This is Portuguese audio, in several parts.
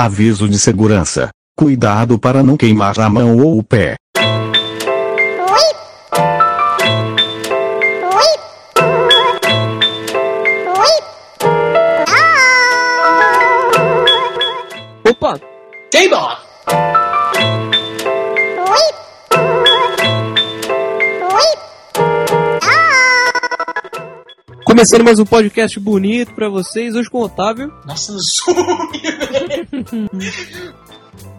Aviso de segurança. Cuidado para não queimar a mão ou o pé. Opa! Teima! Começando mais um podcast bonito pra vocês, hoje com o Otávio. Nossa, no zoom!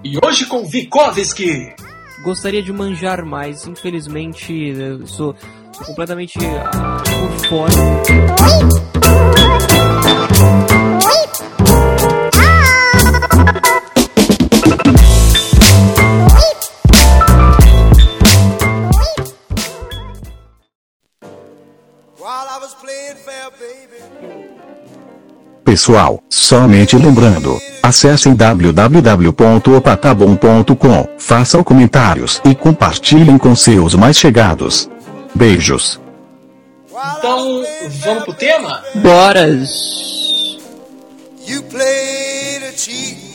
e hoje com Vikovski! Gostaria de manjar mais, infelizmente sou, completamente ah, por fora. Pessoal, somente lembrando, acessem www.opatabom.com, façam comentários e compartilhem com seus mais chegados. Beijos. Então, vamos pro tema? Bora! You played a cheat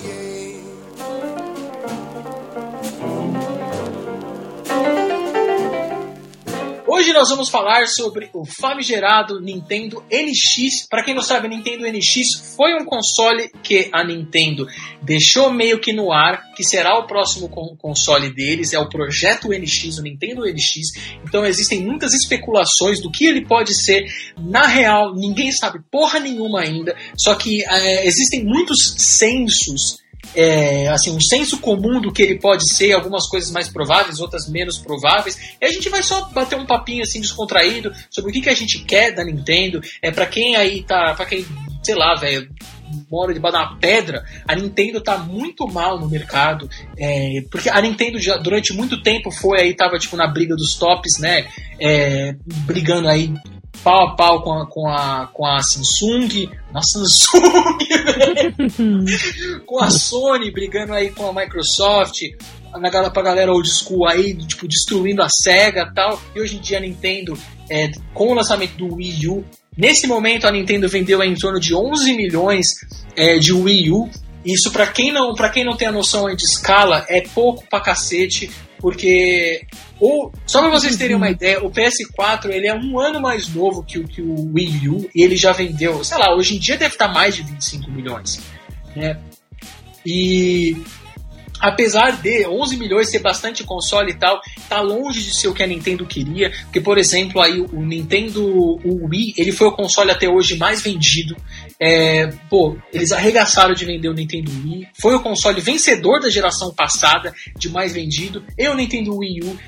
Hoje nós vamos falar sobre o famigerado Nintendo NX. Para quem não sabe, Nintendo NX foi um console que a Nintendo deixou meio que no ar, que será o próximo con- console deles, é o projeto NX, o Nintendo NX. Então existem muitas especulações do que ele pode ser. Na real, ninguém sabe porra nenhuma ainda. Só que eh, existem muitos censos é, assim, um senso comum do que ele pode ser, algumas coisas mais prováveis, outras menos prováveis. E a gente vai só bater um papinho assim descontraído sobre o que, que a gente quer da Nintendo. É para quem aí tá, para quem, sei lá, velho, mora debaixo de uma pedra, a Nintendo tá muito mal no mercado, é, porque a Nintendo já durante muito tempo foi aí tava tipo na briga dos tops, né? É, brigando aí pau a pau com a, com a, com a Samsung, nossa Samsung, com a Sony brigando aí com a Microsoft, na pra galera old school aí, tipo, destruindo a SEGA tal. E hoje em dia a Nintendo, é, com o lançamento do Wii U, nesse momento a Nintendo vendeu em torno de 11 milhões é, de Wii U. Isso pra quem não, para quem não tem a noção de escala, é pouco pra cacete, porque ou, só pra vocês terem uma ideia, o PS4 ele é um ano mais novo que o, que o Wii U e ele já vendeu, sei lá, hoje em dia deve estar mais de 25 milhões. Né? E apesar de 11 milhões ser bastante console e tal, tá longe de ser o que a Nintendo queria, porque por exemplo aí o Nintendo o Wii, ele foi o console até hoje mais vendido. É, pô, eles arregaçaram de vender o Nintendo Wii, foi o console vencedor da geração passada de mais vendido, e o Nintendo Wii U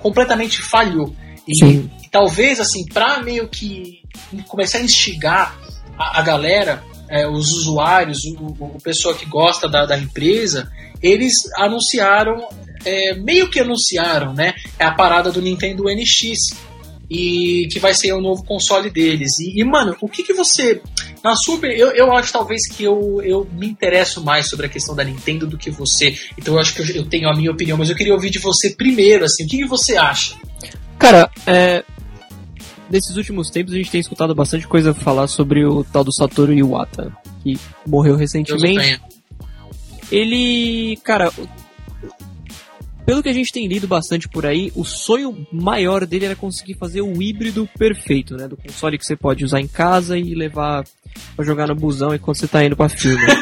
completamente falhou. E, e talvez assim, pra meio que começar a instigar a, a galera, é, os usuários, o, o, pessoal que gosta da, da empresa, eles anunciaram, é, meio que anunciaram, né? É a parada do Nintendo NX. E que vai ser o novo console deles. E, e, mano, o que, que você. Na opinião, eu, eu acho talvez que eu, eu me interesso mais sobre a questão da Nintendo do que você. Então eu acho que eu, eu tenho a minha opinião, mas eu queria ouvir de você primeiro, assim, o que, que você acha? Cara, é. Nesses últimos tempos a gente tem escutado bastante coisa falar sobre o tal do Satoru Iwata, que morreu recentemente. Ele, cara, pelo que a gente tem lido bastante por aí, o sonho maior dele era conseguir fazer o híbrido perfeito, né? Do console que você pode usar em casa e levar pra jogar no busão enquanto você tá indo pra firma.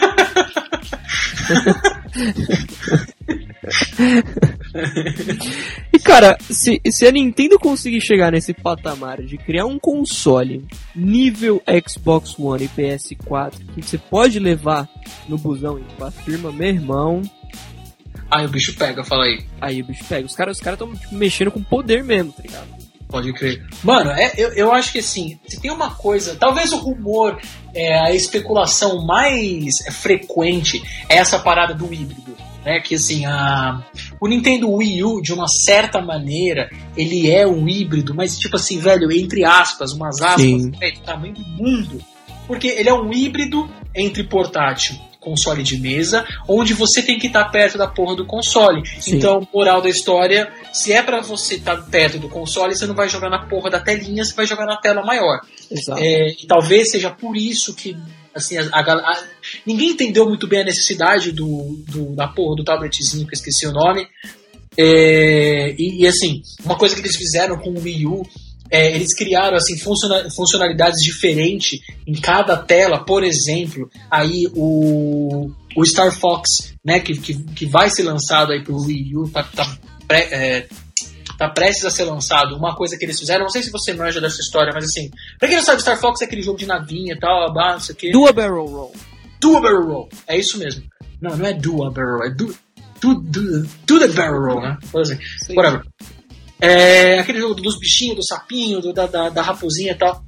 cara, se, se a Nintendo conseguir chegar nesse patamar de criar um console nível Xbox One e PS4 que você pode levar no busão e pra firma, meu irmão, Aí o bicho pega, fala aí. aí o bicho pega. Os caras os caras estão tipo, mexendo com poder mesmo, tá ligado? Pode crer. Mano, é, eu, eu acho que assim, se tem uma coisa, talvez o rumor, é, a especulação mais frequente é essa parada do híbrido. Né, que assim, a, o Nintendo Wii U, de uma certa maneira, ele é um híbrido, mas tipo assim, velho, entre aspas, umas aspas, Sim. é, do tamanho do mundo. Porque ele é um híbrido entre portátil console de mesa, onde você tem que estar perto da porra do console. Sim. Então, moral da história, se é pra você estar perto do console, você não vai jogar na porra da telinha, você vai jogar na tela maior. Exato. É, e talvez seja por isso que assim, a, a, a, ninguém entendeu muito bem a necessidade do, do, da porra do tabletzinho, que eu esqueci o nome. É, e, e, assim, uma coisa que eles fizeram com o Wii U, é, eles criaram assim, funcionalidades diferentes em cada tela, por exemplo, aí o, o Star Fox, né, que, que, que vai ser lançado aí pro Wii U, tá, tá, pré, é, tá prestes a ser lançado. Uma coisa que eles fizeram, não sei se você manja dessa história, mas assim, pra quem não sabe, Star Fox é aquele jogo de navinha e tal, não sei o que. Dual Barrel Roll. Dual Barrel Roll, é isso mesmo. Não, não é Dual Barrel, é do, do, do, do the Barrel Roll, né? Assim, whatever. É aquele jogo dos bichinhos, do sapinho, do, da, da, da raposinha e tal.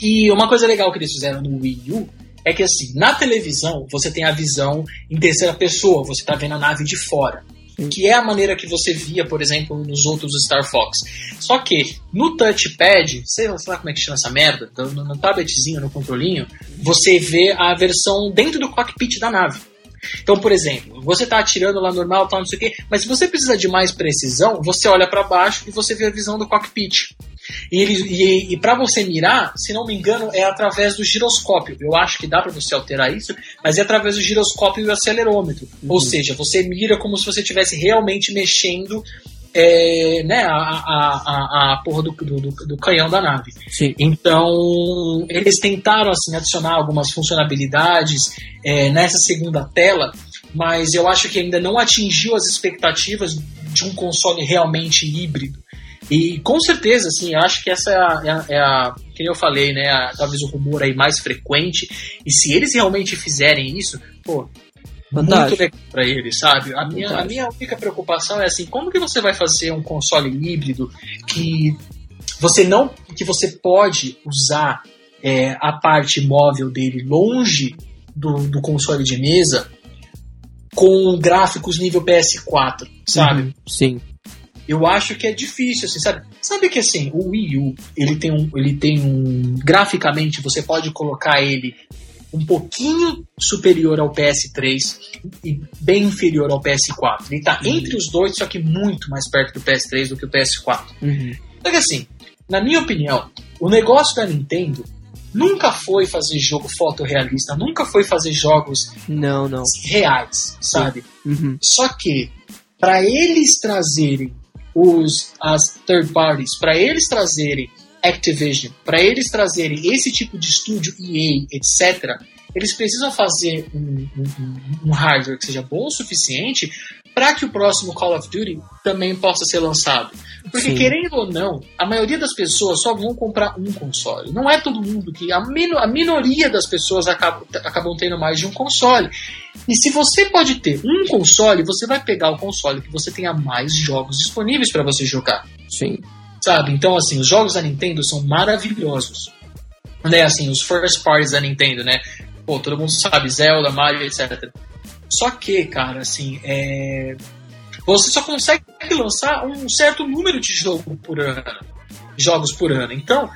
E uma coisa legal que eles fizeram no Wii U é que assim, na televisão você tem a visão em terceira pessoa, você tá vendo a nave de fora. Que é a maneira que você via, por exemplo, nos outros Star Fox. Só que no touchpad, sei lá, sei lá como é que chama essa merda, no, no tabletzinho, no controlinho, você vê a versão dentro do cockpit da nave. Então, por exemplo, você está atirando lá normal, tal, não sei o quê, mas se você precisa de mais precisão, você olha para baixo e você vê a visão do cockpit. E, ele, e, e para você mirar, se não me engano, é através do giroscópio. Eu acho que dá para você alterar isso, mas é através do giroscópio e o acelerômetro. Uhum. Ou seja, você mira como se você estivesse realmente mexendo é, né, a, a, a, a porra do, do, do, canhão da nave. Sim. Então, eles tentaram assim, adicionar algumas funcionalidades é, nessa segunda tela, mas eu acho que ainda não atingiu as expectativas de um console realmente híbrido. E com certeza, assim, acho que essa é a, é a, é que eu falei, né, a, talvez o rumor aí mais frequente. E se eles realmente fizerem isso, pô, Fantástico. muito legal para eles, sabe? A minha, a minha única preocupação é assim, como que você vai fazer um console híbrido que você não, que você pode usar é, a parte móvel dele longe do, do console de mesa com gráficos nível PS4, sabe? Uhum, sim. Eu acho que é difícil, assim, sabe? Sabe que assim, o Wii U, ele tem um, ele tem um, graficamente você pode colocar ele um pouquinho superior ao PS3 e bem inferior ao PS4. Ele está uhum. entre os dois, só que muito mais perto do PS3 do que o PS4. Uhum. Só que assim, na minha opinião, o negócio da Nintendo nunca foi fazer jogo fotorrealista, nunca foi fazer jogos não, não. reais, sabe? Uhum. Só que para eles trazerem os as third parties, para eles trazerem Activision, para eles trazerem esse tipo de estúdio EA, etc., eles precisam fazer um, um, um hardware que seja bom o suficiente para que o próximo Call of Duty também possa ser lançado. Porque, Sim. querendo ou não, a maioria das pessoas só vão comprar um console. Não é todo mundo que. A, mino, a minoria das pessoas acabam, acabam tendo mais de um console. E se você pode ter um console, você vai pegar o console que você tenha mais jogos disponíveis para você jogar. Sim. Sabe? Então, assim, os jogos da Nintendo são maravilhosos. Né, assim, os first parties da Nintendo, né? Pô, todo mundo sabe, Zelda, Mario, etc. Só que, cara, assim, é... você só consegue lançar um certo número de jogo por ano, jogos por ano. Então,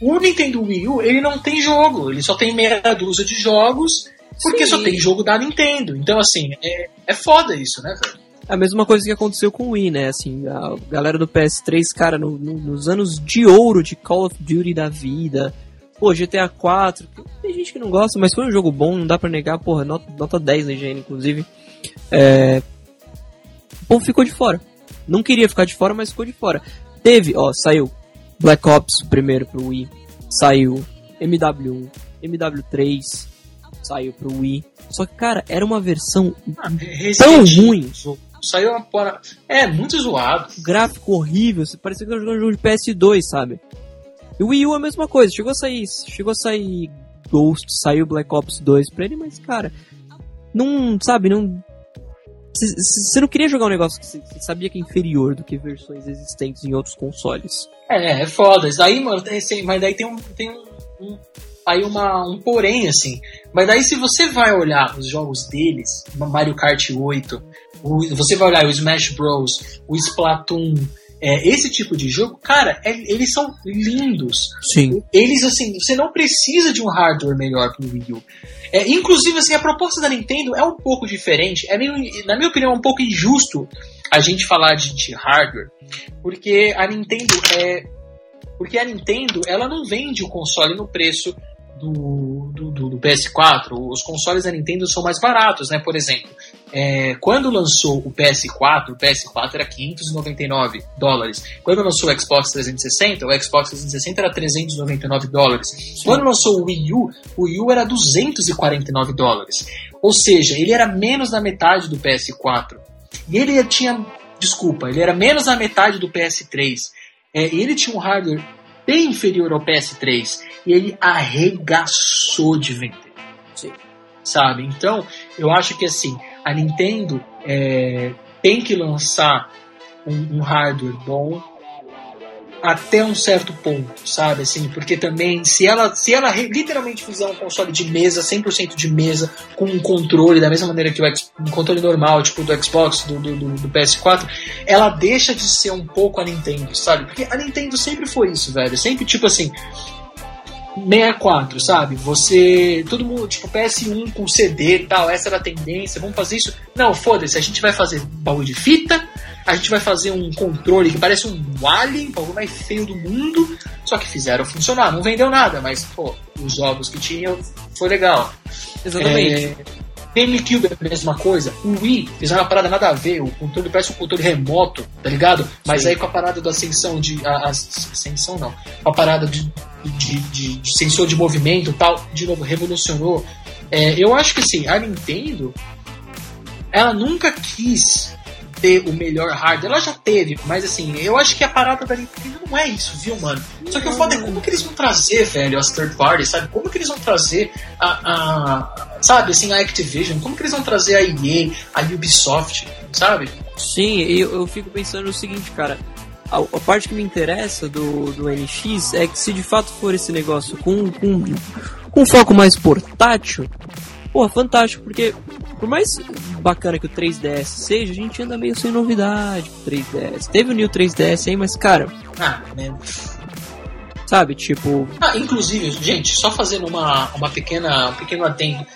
o Nintendo Wii U, ele não tem jogo, ele só tem meia dúzia de jogos, porque Sim. só tem jogo da Nintendo. Então, assim, é, é foda isso, né, cara? A mesma coisa que aconteceu com o Wii, né? Assim, a galera do PS3, cara, no, no, nos anos de ouro de Call of Duty da vida. Pô, GTA 4, tem gente que não gosta, mas foi um jogo bom, não dá pra negar, porra, nota, nota 10 na IGN, inclusive. É... O povo ficou de fora. Não queria ficar de fora, mas ficou de fora. Teve, ó, saiu Black Ops primeiro pro Wii, saiu MW1, MW3, saiu pro Wii. Só que, cara, era uma versão ah, tão ruim. Saiu uma porra. É, muito zoado. Gráfico horrível, parecia que eu jogando um jogo de PS2, sabe? E o Wii U é a mesma coisa, chegou a sair, chegou a sair Ghost, saiu Black Ops 2 pra ele, mas cara, não, sabe, não você não queria jogar um negócio que você sabia que é inferior do que versões existentes em outros consoles. É, é foda. Isso aí, mano, tem, mas daí tem um, tem um, um aí uma, um porém, assim. Mas daí se você vai olhar os jogos deles, Mario Kart 8, o, você vai olhar o Smash Bros, o Splatoon, é, esse tipo de jogo, cara, é, eles são lindos. Sim. Eles, assim, você não precisa de um hardware melhor pro Wii U. É, inclusive, assim, a proposta da Nintendo é um pouco diferente. É meio, na minha opinião, é um pouco injusto a gente falar de, de hardware, porque a Nintendo é. Porque a Nintendo, ela não vende o console no preço do, do, do, do PS4, os consoles da Nintendo são mais baratos, né? Por exemplo, é, quando lançou o PS4, o PS4 era 599 dólares. Quando lançou o Xbox 360, o Xbox 360 era 399 dólares. Sim. Quando lançou o Wii U, o Wii U era 249 dólares. Ou seja, ele era menos da metade do PS4. E ele tinha, desculpa, ele era menos da metade do PS3. É, ele tinha um hardware bem inferior ao PS3 e ele arregaçou de vender. Sim. Sabe? Então, eu acho que assim, a Nintendo é, tem que lançar um, um hardware bom até um certo ponto, sabe? Assim, porque também, se ela, se ela literalmente fizer um console de mesa, 100% de mesa, com um controle, da mesma maneira que o um controle normal, tipo do Xbox, do, do, do, PS4, ela deixa de ser um pouco a Nintendo, sabe? Porque a Nintendo sempre foi isso, velho. Sempre, tipo assim, 64, sabe? Você. Todo mundo, tipo, PS1 com CD e tal, essa era a tendência, vamos fazer isso. Não, foda-se, a gente vai fazer baú de fita, a gente vai fazer um controle que parece um Alien, o bagulho mais feio do mundo, só que fizeram funcionar. Não vendeu nada, mas, pô, os jogos que tinham foi legal. Exatamente. É, GameCube é a mesma coisa. O Wii fizeram uma parada nada a ver. O controle parece um controle remoto, tá ligado? Mas Sim. aí com a parada da ascensão de. A, a, ascensão não. Com a parada de, de, de, sensor de movimento tal, de novo, revolucionou. É, eu acho que assim, a Nintendo ela nunca quis ter o melhor hardware. Ela já teve, mas assim, eu acho que a parada da Nintendo não é isso, viu, mano? Só que o foda é como que eles vão trazer, velho, as third parties, sabe? Como que eles vão trazer a, a sabe, assim, a Activision? Como que eles vão trazer a EA, a Ubisoft, sabe? Sim, eu, eu fico pensando o seguinte, cara. A, a, parte que me interessa do, do NX é que se de fato for esse negócio com, com, com foco mais portátil, Porra, fantástico, porque por mais bacana que o 3DS seja, a gente anda meio sem novidade pro 3DS. Teve o New 3DS aí, mas cara. Ah, né? Sabe, tipo. Ah, inclusive, gente, só fazendo uma, uma pequena, um pequeno adendo.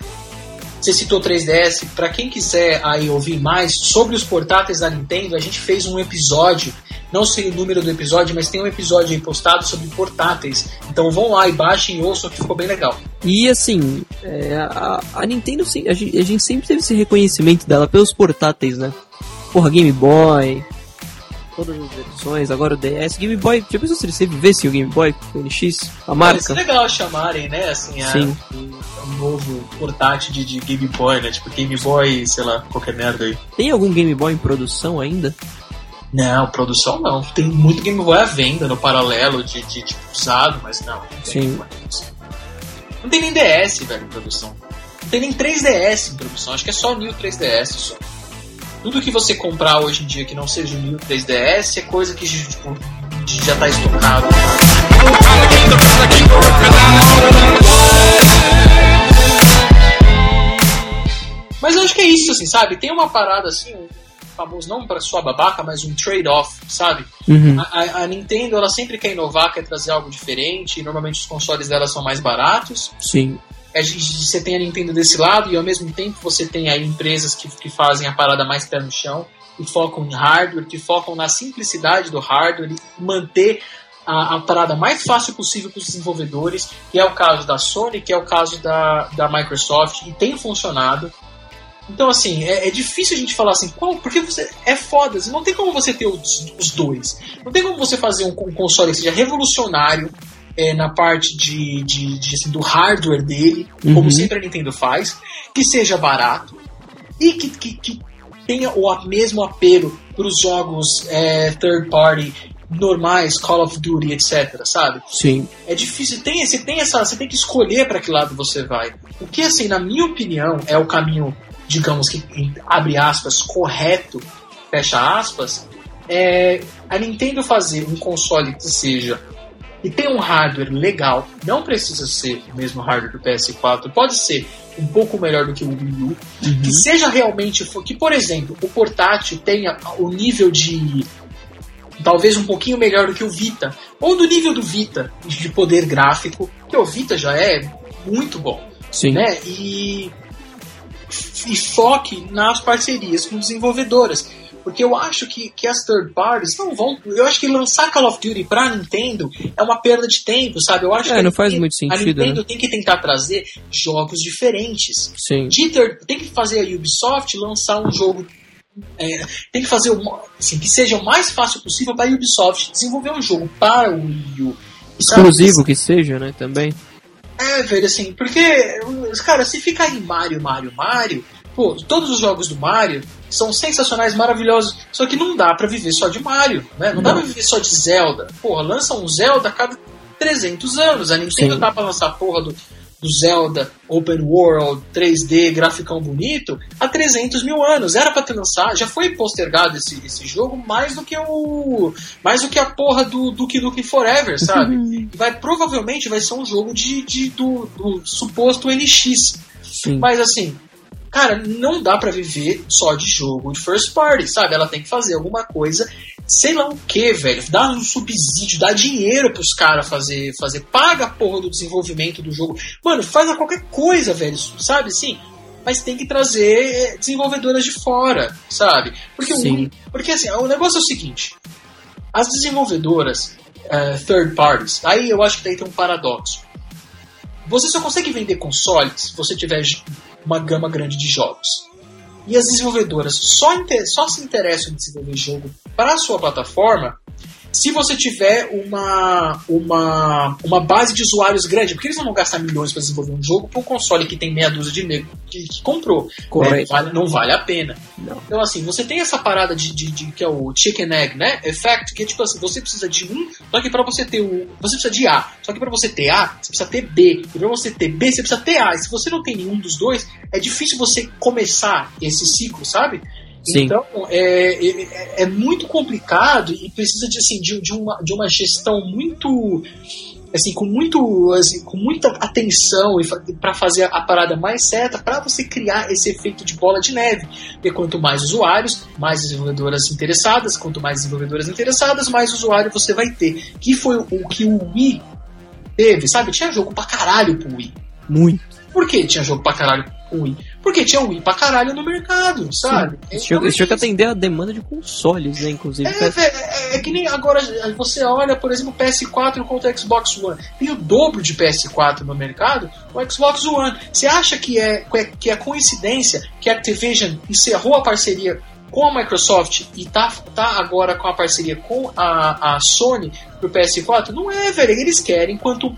Você citou 3DS, para quem quiser aí ouvir mais sobre os portáteis da Nintendo, a gente fez um episódio não sei o número do episódio, mas tem um episódio aí postado sobre portáteis. Então vão lá e baixem e ouçam que ficou bem legal. E assim, é, a, a, Nintendo, a gente, a gente sempre teve esse reconhecimento dela pelos portáteis, né? Porra, Game Boy, todas as versões, agora o DS, Game Boy, já pensou se você vivesse o Game Boy, o NX, a marca? Parece legal chamarem, né, assim, a, Sim. um novo portátil de, de, Game Boy, né, tipo Game Boy, sei lá, qualquer merda aí. Tem algum Game Boy em produção ainda? Não, produção não. Tem muito Game Boy à venda no paralelo de, de, de usado, mas não. não Sim. Não tem nem DS, velho, em produção. Não tem nem 3DS em produção. Acho que é só New 3DS só. Tudo que você comprar hoje em dia que não seja o New 3DS é coisa que tipo, já tá estocado. Mas eu acho que é isso, assim, sabe? Tem uma parada assim, famoso não para sua babaca, mas um trade-off, sabe? Uhum. A, a, Nintendo ela sempre quer inovar, quer trazer algo diferente. E normalmente os consoles dela são mais baratos. Sim. É, você tem a Nintendo desse lado e ao mesmo tempo você tem aí empresas que, que fazem a parada mais pé no chão e focam em hardware, que focam na simplicidade do hardware e manter a, a parada mais fácil possível para os desenvolvedores, que é o caso da Sony, que é o caso da, da Microsoft, e tem funcionado. Então, assim, é, é, difícil a gente falar assim, qual, porque você é foda, não tem como você ter os, os dois. Não tem como você fazer um, um console que seja revolucionário é, na parte de, de, de assim, do hardware dele, uhum. como sempre a Nintendo faz, que seja barato e que, que, que tenha o mesmo apelo para os jogos é, third party normais, Call of Duty, etc, sabe? Sim. É difícil, tem, você tem essa, você tem que escolher para que lado você vai. O que assim, na minha opinião, é o caminho digamos que, abre aspas, correto, fecha aspas, é a Nintendo fazer um console que seja e tem um hardware legal, não precisa ser o mesmo hardware do PS4, pode ser um pouco melhor do que o Wii U, uhum. que seja realmente, que por exemplo, o portátil tenha o nível de talvez um pouquinho melhor do que o Vita, ou do nível do Vita de poder gráfico, que o Vita já é muito bom. Sim. Né? E e foque nas parcerias com desenvolvedoras. Porque eu acho que, que as third parties não vão. Eu acho que lançar Call of Duty pra Nintendo é uma perda de tempo, sabe? Eu acho É, que a não faz Nintendo- muito A sentido, Nintendo né? tem que tentar trazer jogos diferentes. Sim. De third- tem que fazer a Ubisoft lançar um jogo. é, tem que fazer o, assim, que seja o mais fácil possível para a Ubisoft desenvolver um jogo para o Wii U. Exclusivo que seja, né? Também. É, velho, assim, porque, cara, se ficar em Mario, Mario, Mario, pô, todos os jogos do Mario são sensacionais, maravilhosos, só que não dá pra viver só de Mario, né? Não, dá Não. pra viver só de Zelda. Porra, lança um Zelda a cada 300 anos. A Nintendo Sim. tá pra lançar a porra do, do Zelda Open World 3D, graficão bonito, há 300 mil anos. Era pra ter lançado, já foi postergado esse, esse jogo mais do que o. mais do que a porra do Duke Nukem Forever, sabe? vai provavelmente vai ser um jogo de, de- do, do suposto NX. Sim. Mas assim, cara, não dá pra viver só de jogo de first party, sabe? Ela tem que fazer alguma coisa, sei lá o que, velho. Dá um subsídio, dá dinheiro pros caras fazer, fazer, paga a porra do desenvolvimento do jogo. Mano, faz a qualquer coisa, velho, sabe assim? Mas tem que trazer desenvolvedoras de fora, sabe? Porque, o Sim. único- porque assim, o negócio é o seguinte: as desenvolvedoras eh, third parties, aí eu acho que daí tem um paradoxo. Você só consegue vender consoles se você tiver uma gama grande de jogos. E as desenvolvedoras só, inte- só se interessam em desenvolver jogo para a sua plataforma se você tiver uma, uma, uma base de usuários grande. Porque eles não vão gastar milhões para desenvolver um jogo para um console que tem meia dúzia de nego que, que comprou. Correto. Né? Vale- não vale a pena. Não. Então, assim, você tem essa parada de, de, de- que é o chicken egg, né? Effect, que é tipo assim, você precisa de um, só que pra você ter o. Você precisa de A. Só que pra você ter A, você precisa ter B. E pra você ter B, você precisa ter A. E se você não tem nenhum dos dois, é difícil você começar esse ciclo, sabe? Sim. Então, é, é, é muito complicado e precisa de, assim, de, de, uma, de uma gestão muito. Assim, com, muito, assim, com muita atenção para fazer a parada mais certa, para você criar esse efeito de bola de neve. Porque quanto mais usuários, mais desenvolvedoras interessadas, quanto mais desenvolvedoras interessadas, mais usuário você vai ter. Que foi o, o que o Wii teve, sabe? Tinha jogo pra caralho pro Wii. Muito. Por que tinha jogo pra caralho Wii? Porque tinha Wii pra caralho no mercado, sabe? Eles tinham que atender a demanda de consoles, né? Inclusive. É, velho, é, é que nem agora você olha, por exemplo, o PS4 contra Xbox One. Tem o dobro de PS4 no mercado, o Xbox One. Você acha que é, que é coincidência que a Activision encerrou a parceria com a Microsoft e tá, tá agora com a parceria com a, a Sony pro PS4? Não é, velho. Eles querem quanto.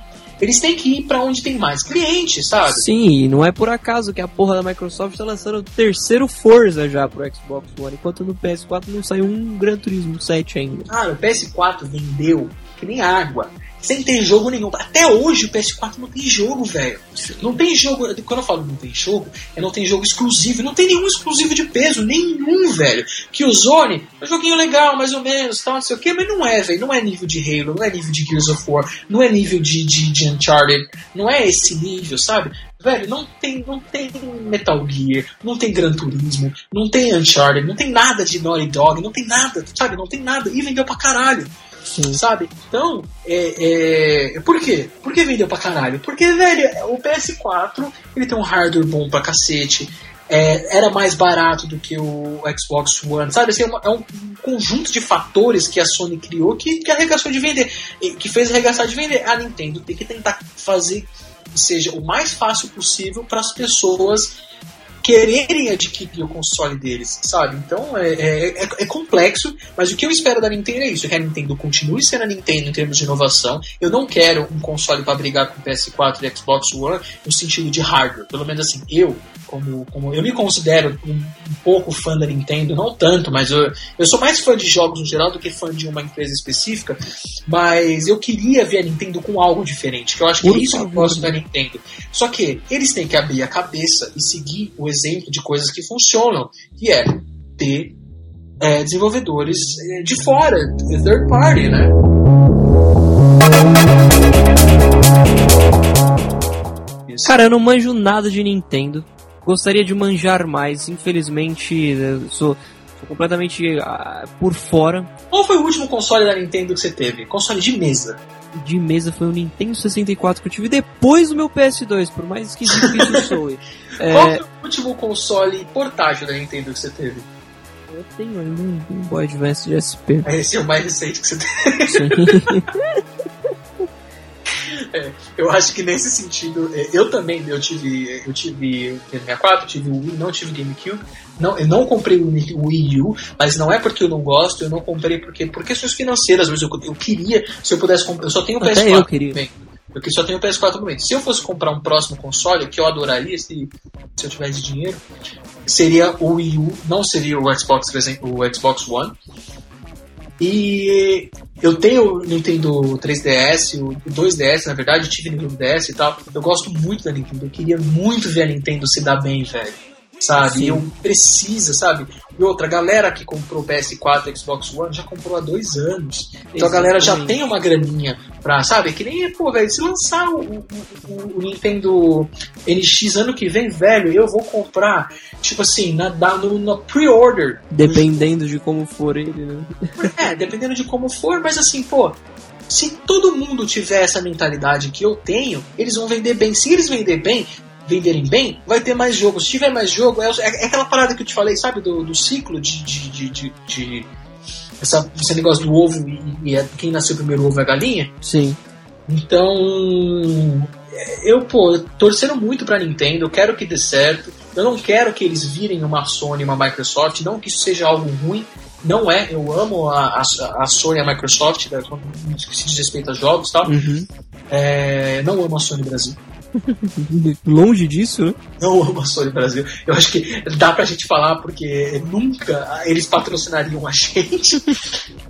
Eles têm que ir pra onde tem mais clientes, sabe? Sim, e não é por acaso que a porra da Microsoft tá lançando o terceiro Forza já pro Xbox One, enquanto no PS4 não saiu um Gran Turismo 7 ainda. Cara, o PS4 vendeu que nem água. Sem ter jogo nenhum. Até hoje o PS4 não tem jogo, velho. Não tem jogo. Quando eu falo não tem jogo, é não tem jogo exclusivo. Não tem nenhum exclusivo de peso. Nenhum, velho. Que o Zone é um joguinho legal, mais ou menos, tal, não sei o que, mas não é, velho. Não é nível de Halo, não é nível de Gears of War, não é nível de, de, de Uncharted. Não é esse nível, sabe? Velho, não tem, não tem Metal Gear, não tem Gran Turismo, não tem Uncharted, não tem nada de Naughty Dog, não tem nada, sabe? Não tem nada. E vendeu pra caralho Sim. sabe? Então, é, é, por quê? Por que vendeu pra caralho? Porque, velho, o PS4 ele tem um hardware bom pra cacete. é, era mais barato do que o Xbox One, sabe? Assim, é, uma- é um conjunto de fatores que a Sony criou que, que arregaçou de vender, que fez arregaçar de vender. A Nintendo tem que tentar fazer que seja o mais fácil possível para as pessoas quererem adquirir o console deles, sabe? Então é, é, é- é complexo, mas o que eu espero da Nintendo é isso: que a Nintendo continue sendo a Nintendo em termos de inovação. Eu não quero um console para brigar com o PS4 e Xbox One no sentido de hardware. Pelo menos assim, eu, como, como eu me considero um, um pouco fã da Nintendo, não tanto, mas eu, eu sou mais fã de jogos no geral do que fã de uma empresa específica. Mas eu queria ver a Nintendo com algo diferente, que eu acho que Por é isso que eu gosto da Nintendo. Só que eles têm que abrir a cabeça e seguir o exemplo de coisas que funcionam, que é ter é, desenvolvedores é, de fora, de third party, né? Cara, eu não manjo nada de Nintendo. Gostaria de manjar mais. Infelizmente, sou, sou completamente ah, por fora. Qual foi o último console da Nintendo que você teve? Console de mesa. De mesa foi o Nintendo 64 que eu tive depois do meu PS2, por mais esquisito que isso soe. Qual É, foi o último console portátil da Nintendo que você teve? Eu tenho ainda um Boy Advance de SP. Esse é o mais recente que você teve. Sim. É, eu acho que nesse sentido, é, eu também, eu tive, eu tive o 64, tive o Wii, não tive o GameCube, não, eu não comprei o Wii- U, mas não é porque eu não gosto, eu não comprei porque por questões financeiras, mas eu, eu queria, se eu pudesse comprar, eu só tenho o Até PS4. eu queria. Bem, eu que só tenho o PS4 no momento. Se eu fosse comprar um próximo console, que eu adoraria se, se eu tivesse dinheiro, seria o Wii U, não seria o Xbox 300, o Xbox One. E eu tenho o Nintendo 3DS, o 2DS, na verdade, tive Nintendo DS e tal. Eu gosto muito da Nintendo, eu queria muito ver a Nintendo se dar bem, velho. Sabe? Sim. Eu precisa, sabe? E outra, a galera que comprou o PS4 e Xbox One já comprou há dois anos. Então a galera já Exatamente. tem uma graninha pra, sabe? Que nem, pô, velho, se lançar o, o- o- Nintendo NX ano que vem, velho, eu vou comprar, tipo assim, na, no, no pre-order. Dependendo de como for ele, né? É, dependendo de como for, mas assim, pô, se todo mundo tiver essa mentalidade que eu tenho, eles vão vender bem. Se eles vender bem, venderem bem, vai ter mais jogo. Se tiver mais jogo, é, é aquela parada que eu te falei, sabe, do, do ciclo de. de, de, de- essa, esse negócio do ovo e, e é quem nasceu primeiro o ovo é a galinha. Sim. Então, eu, pô, torcendo muito pra Nintendo, eu quero que dê certo. Eu não quero que eles virem uma Sony, uma Microsoft, não que isso seja algo ruim. Não é, eu amo a, a, a Sony e a Microsoft, quando se diz respeito a jogos e tal. Uhum. É, não amo a Sony Brasil. Longe disso, né? Não amo a Sony Brasil. Eu acho que dá pra gente falar porque nunca eles patrocinariam a gente.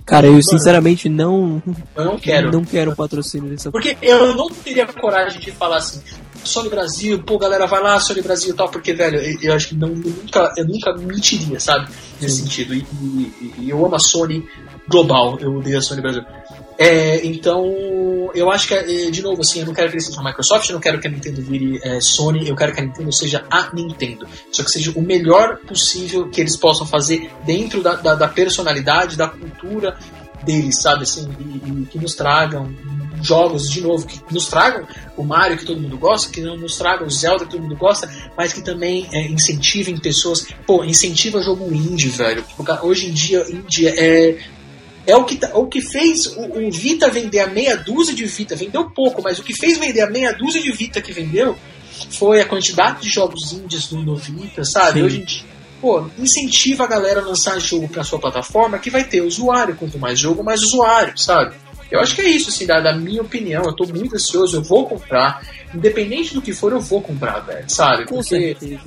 Cara, eu sinceramente não, Eu não quero. não quero patrocínio dessa Porque eu não teria coragem de falar assim, Sony Brasil, pô, galera, vai lá, Sony Brasil e tal, porque, velho, eu, eu acho que não, eu nunca, eu nunca mentiria, sabe? Nesse Sim. sentido. E, e- e eu amo a Sony global, eu odeio a Sony Brasil. É, então, eu acho que, é, de novo, assim, eu não quero que ele seja a Microsoft, eu não quero que a Nintendo vire é, Sony, eu quero que a Nintendo seja a Nintendo. Só que seja o melhor possível que eles possam fazer dentro da, da, da personalidade, da cultura deles, sabe? Assim, e, e que nos tragam jogos, de novo, que nos tragam o Mario que todo mundo gosta, que não nos tragam o Zelda que todo mundo gosta, mas que também é, incentivem pessoas. Pô, incentiva jogo indie, velho. Porque Hoje em dia, indie é. É o que, tá- o que fez o, o Vita vender a meia dúzia de Vita, vendeu pouco, mas o que fez vender a meia dúzia de Vita que vendeu foi a quantidade de jogos indies no, no Vita, sabe? Sim. Hoje em dia, pô, incentiva a galera a lançar jogo pra sua plataforma que vai ter usuário. Quanto mais jogo, mais usuário, sabe? Eu acho que é isso, assim, da, da minha opinião. Eu tô muito ansioso, eu vou comprar. Independente do que for, eu vou comprar, velho, sabe? Com Porque certeza.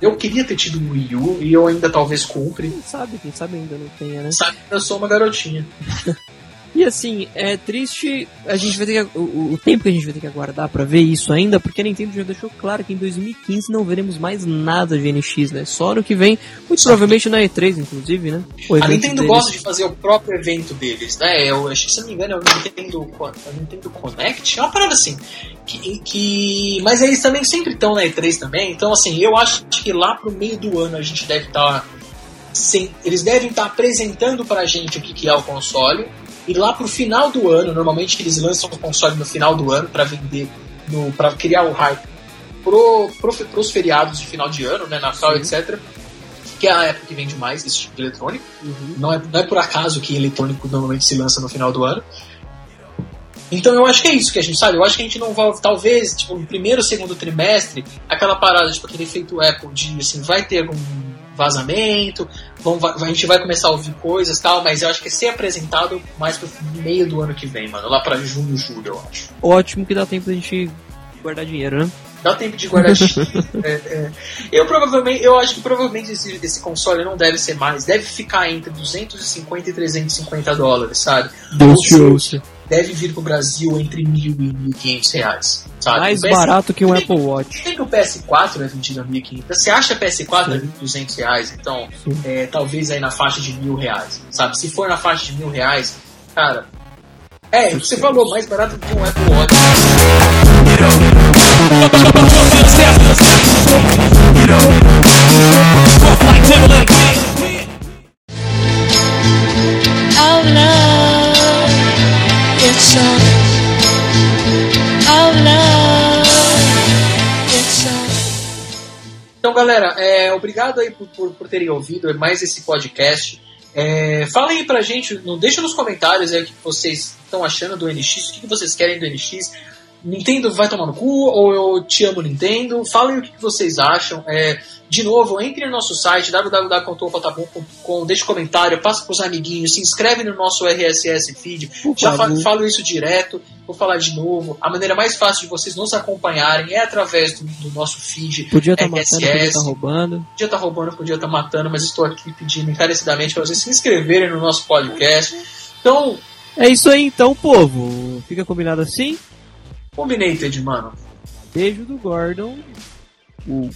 Eu queria ter tido um Wii U e eu ainda talvez compre. Quem sabe, quem sabe ainda não tenha, né? Sabe, eu sou uma garotinha. E assim, é triste, a gente vai ter que, o, o tempo que a gente vai ter que aguardar pra ver isso ainda, porque a Nintendo já deixou claro que em 2015 não veremos mais nada de NX, né? Só no que vem, muito provavelmente na E3, inclusive, né? O A Nintendo deles. gosta de fazer o próprio evento deles, né? Eu acho que, se não me engano, é o Nintendo, Co- é Nintendo Connect, é uma parada assim. Que, que- mas eles também sempre estão na E3 também, então assim, eu acho que lá pro meio do ano a gente deve estar. eles devem estar apresentando pra gente o que, que é o console. E lá pro final do ano, normalmente eles lançam o console no final do ano pra vender, no, pra criar o hype pro, pro, pros feriados de final de ano, né? Natal, etc. Que é a época que vende mais esse tipo de eletrônico. Uhum. Não é, não é por acaso que eletrônico normalmente se lança no final do ano. Então eu acho que é isso que a gente sabe. Eu acho que a gente não vai, talvez, tipo, no primeiro, segundo trimestre, aquela parada, tipo, aquele efeito Apple de, assim, vai ter algum vazamento, vão, vai- a gente vai começar a ouvir coisas e tal, mas eu acho que é ser apresentado mais pro meio do ano que vem, mano. Lá pra junho, julho, eu acho. Ótimo que dá tempo da gente guardar dinheiro, né? Dá tempo de guardar é, é. Eu provavelmente, eu acho que provavelmente esse, esse console não deve ser mais, deve ficar entre 250 e 350 dólares, sabe? Deus te Ou ouça. Deve vir pro Brasil entre mil e 1.500 reais, sabe? Mais PS barato que um Apple Watch. Tem que o PS4 é vendido a 1.500. Você acha PS4 a 1.200 reais? Então, Sim. é, talvez aí na faixa de mil reais, sabe? Se for na faixa de mil reais, cara... É, você falou, mais barato que um Apple Watch. Our galera, é, obrigado aí por, por, por terem ouvido mais esse podcast. É, falem aí pra gente, não deixa nos comentários aí o que vocês estão achando do NX, o que vocês querem do NX. Nintendo vai tomar no cu ou eu te amo Nintendo? Falem o que vocês acham. É, de novo, entre no nosso site www.tofatabum.com, deixe um comentário, passa pros amiguinhos, se inscreve no nosso RSS feed. Por Já fa favor. falo isso direto, vou falar de novo. A maneira mais fácil de vocês nos acompanharem é através do, do nosso feed. Podia estar matando, podia estar roubando. Podia estar roubando, podia estar matando, mas estou aqui pedindo encarecidamente para vocês se inscreverem no nosso podcast. Então, É isso aí então, povo. Fica combinado assim. Combinated, mano. Beijo do Gordon. O